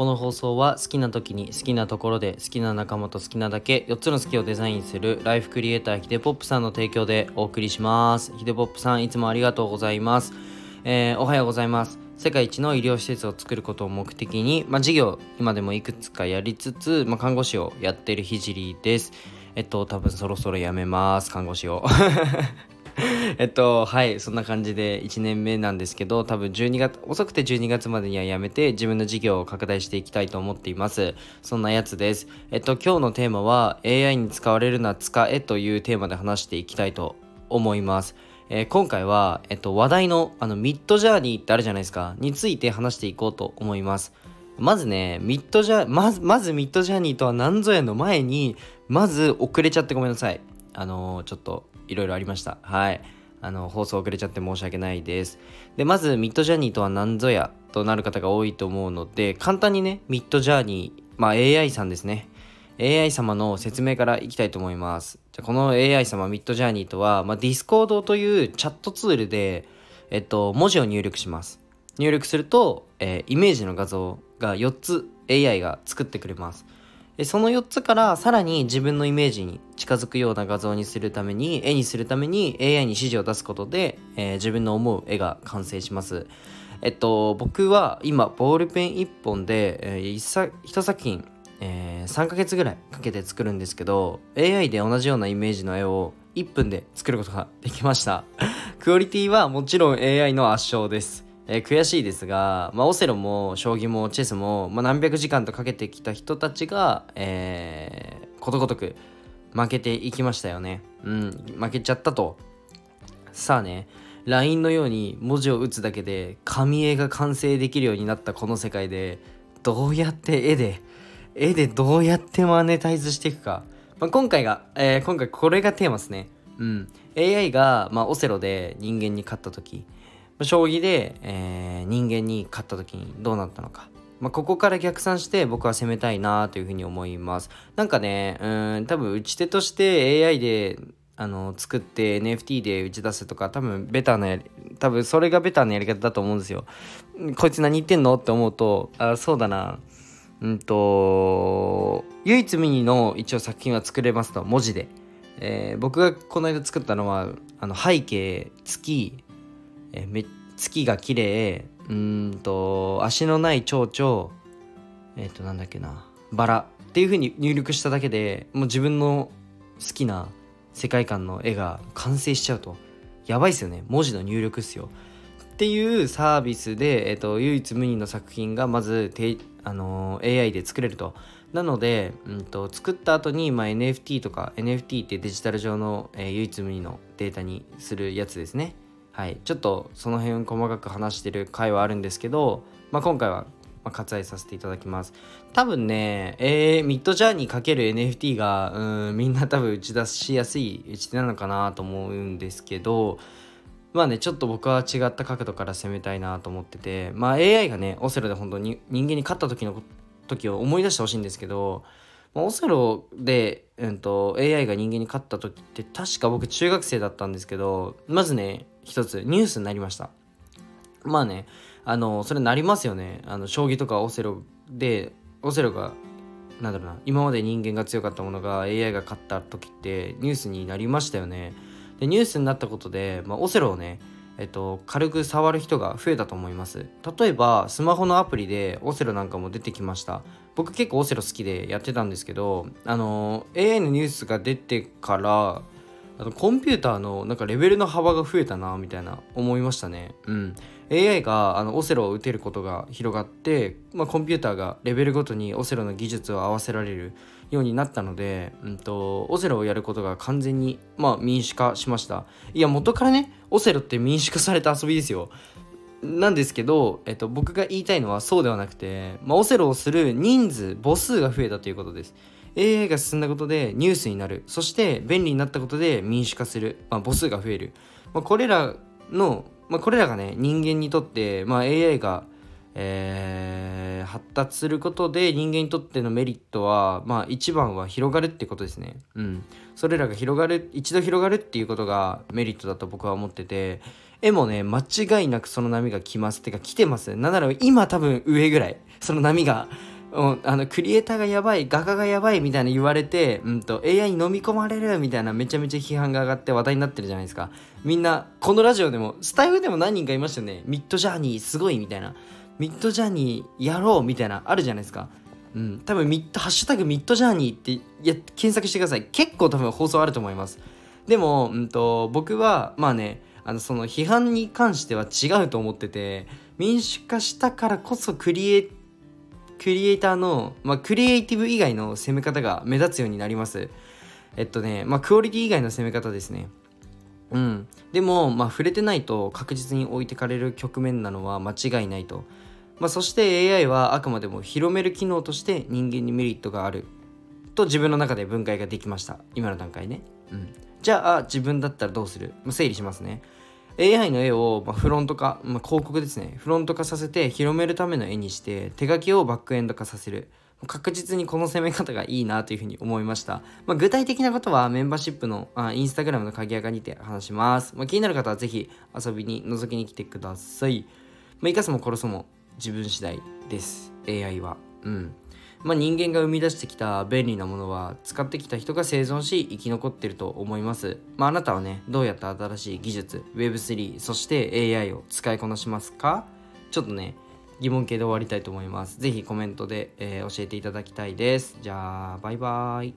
この放送は好きな時に好きなところで好きな仲間と好きなだけ4つの好きをデザインするライフクリエイターヒデポップさんの提供でお送りします。ヒデポップさんいつもありがとうございます、えー、おはようございます。世界一の医療施設を作ることを目的に、まあ、事業今でもいくつかやりつつ、まあ、看護師をやってるひじりです。えっと多分そろそろ辞めます。看護師を。えっとはいそんな感じで1年目なんですけど多分12月遅くて12月までにはやめて自分の事業を拡大していきたいと思っています。そんなやつです。えっと今日のテーマは AI に使われるな使えというテーマで話していきたいと思います。えー、今回は、えっと、話題のあのミッドジャーニーってあるじゃないですか。について話していこうと思います。まずねミッドジャーまずまずミッドジャーニーとは何ぞやの前にまず遅れちゃってごめんなさい。あのー、ちょっといろいろありました。はい。あの放送遅れちゃって申し訳ないです。でまずミッドジャーニーとは何ぞやとなる方が多いと思うので簡単にねミッドジャーニーまあ AI さんですね。AI 様の説明からいきたいと思います。じゃこの AI 様ミッドジャーニーとは、まあ、Discord というチャットツールで、えっと、文字を入力します。入力すると、えー、イメージの画像が4つ AI が作ってくれます。その4つからさらに自分のイメージに近づくような画像にするために絵にするために AI に指示を出すことで、えー、自分の思う絵が完成します。えっと僕は今ボールペン1本で、えー、1, 1作品、えー、3ヶ月ぐらいかけて作るんですけど AI で同じようなイメージの絵を1分で作ることができました。クオリティはもちろん AI の圧勝です。えー、悔しいですが、まあ、オセロも将棋もチェスも、まあ、何百時間とかけてきた人たちが、えー、ことごとく負けていきましたよね。うん、負けちゃったと。さあね、LINE のように文字を打つだけで紙絵が完成できるようになったこの世界で、どうやって絵で、絵でどうやってマネタイズしていくか。まあ、今回が、えー、今回これがテーマですね。うん。AI が、まあ、オセロで人間に勝った時、将棋で、えー、人間に勝った時にどうなったのか。まあ、ここから逆算して僕は攻めたいなというふうに思います。なんかね、うん、多分打ち手として AI であの作って NFT で打ち出すとか多分ベターなやり多分それがベタなやり方だと思うんですよ。こいつ何言ってんのって思うとあそうだなうんと唯一無二の一応作品は作れますと文字で、えー、僕がこの間作ったのはあの背景月えめ月が綺麗。うんと足のない蝶々。えっ、ー、となんだっけな。バラ。っていう風に入力しただけでもう自分の好きな世界観の絵が完成しちゃうと。やばいっすよね。文字の入力っすよ。っていうサービスで、えーと、唯一無二の作品がまずて、あのー、AI で作れると。なので、うんと、作った後に、まあ、NFT とか NFT ってデジタル上の、えー、唯一無二のデータにするやつですね。はい、ちょっとその辺細かく話してる回はあるんですけど、まあ、今回は割愛させていただきます。多分ね、えー、ミッドジャーニーかける NFT がうんみんな多分打ち出しやすい打ち手なのかなと思うんですけどまあねちょっと僕は違った角度から攻めたいなと思っててまあ AI がねオセロで本当に人間に勝った時の時を思い出してほしいんですけどまあ、オセロで、うんと、AI が人間に勝った時って確か僕中学生だったんですけどまずね一つニュースになりました。まあねあのそれなりますよね。あの将棋とかオセロでオセロがなんだろうな今まで人間が強かったものが AI が勝った時ってニュースになりましたよね。でニュースになったことで、まあ、オセロをねえっと、軽く触る人が増えたと思います。例えばスマホのアプリでオセロなんかも出てきました。僕結構オセロ好きでやってたんですけどあの AI のニュースが出てからあとコンピューターのなんかレベルの幅が増えたなみたいな思いましたね。うん。AI があのオセロを打てることが広がって、まあ、コンピューターがレベルごとにオセロの技術を合わせられるようになったので、うんと、オセロをやることが完全に、まあ、民主化しました。いや元からねオセロって民主化された遊びですよ。なんですけど、えっと、僕が言いたいのはそうではなくて、まあ、オセロをする人数母数が増えたということです。AI が進んだことでニュースになる。そして便利になったことで民主化する、まあ、母数が増える、まあ、これらの、まあ、これらがね人間にとって、まあ、AI が、えー、発達することで人間にとってのメリットは、まあ、一番は広がるってことですね。うん。それらが広がる一度広がるっていうことがメリットだと僕は思ってて絵もね間違いなくその波が来ます。てか来てます。なんなら今多分上ぐらいその波がうんあのクリエイターがやばい画家がやばいみたいな言われて、うんと、AI に飲み込まれるみたいなめちゃめちゃ批判が上がって話題になってるじゃないですか。みんなこのラジオでもスタイフでも何人かいましたよね。ミッドジャーニーすごいみたいな。ミッドジャーニーやろうみたいなあるじゃないですか。うん。多分ミッドハッシュタグミッドジャーニーってや検索してください。結構多分放送あると思います。でも、うんと、僕はまあねあのその批判に関しては違うと思ってて民主化したからこそクリエイクリエイターの、まあ、クリエイティブ以外の攻め方が目立つようになります。えっとねまあクオリティ以外の攻め方ですね。うん。でもまあ触れてないと確実に置いてかれる局面なのは間違いないと。まあ、そして AI はあくまでも広める機能として人間にメリットがある。と自分の中で分解ができました。今の段階ね、うん、じゃあ自分だったらどうする？ま整理しますね。AI の絵を、ま、フロント化、まあ、広告ですねフロント化させて広めるための絵にして手書きをバックエンド化させる確実にこの攻め方がいいなというふうに思いました。まあ、具体的なことはメンバーシップのあインスタグラムの鍵垢にて話します。まあ、気になる方はぜひ遊びに覗きに来てください。まあ、生かすも殺すも自分次第です AI はうんまあ人間が生み出してきた便利なものは使ってきた人が生存し生き残ってると思います。まああなたはねどうやって新しい技術 Web3 そして AI を使いこなしますか？ちょっとね疑問系で終わりたいと思います。是非コメントで、えー、教えていただきたいです。じゃあバイバーイ。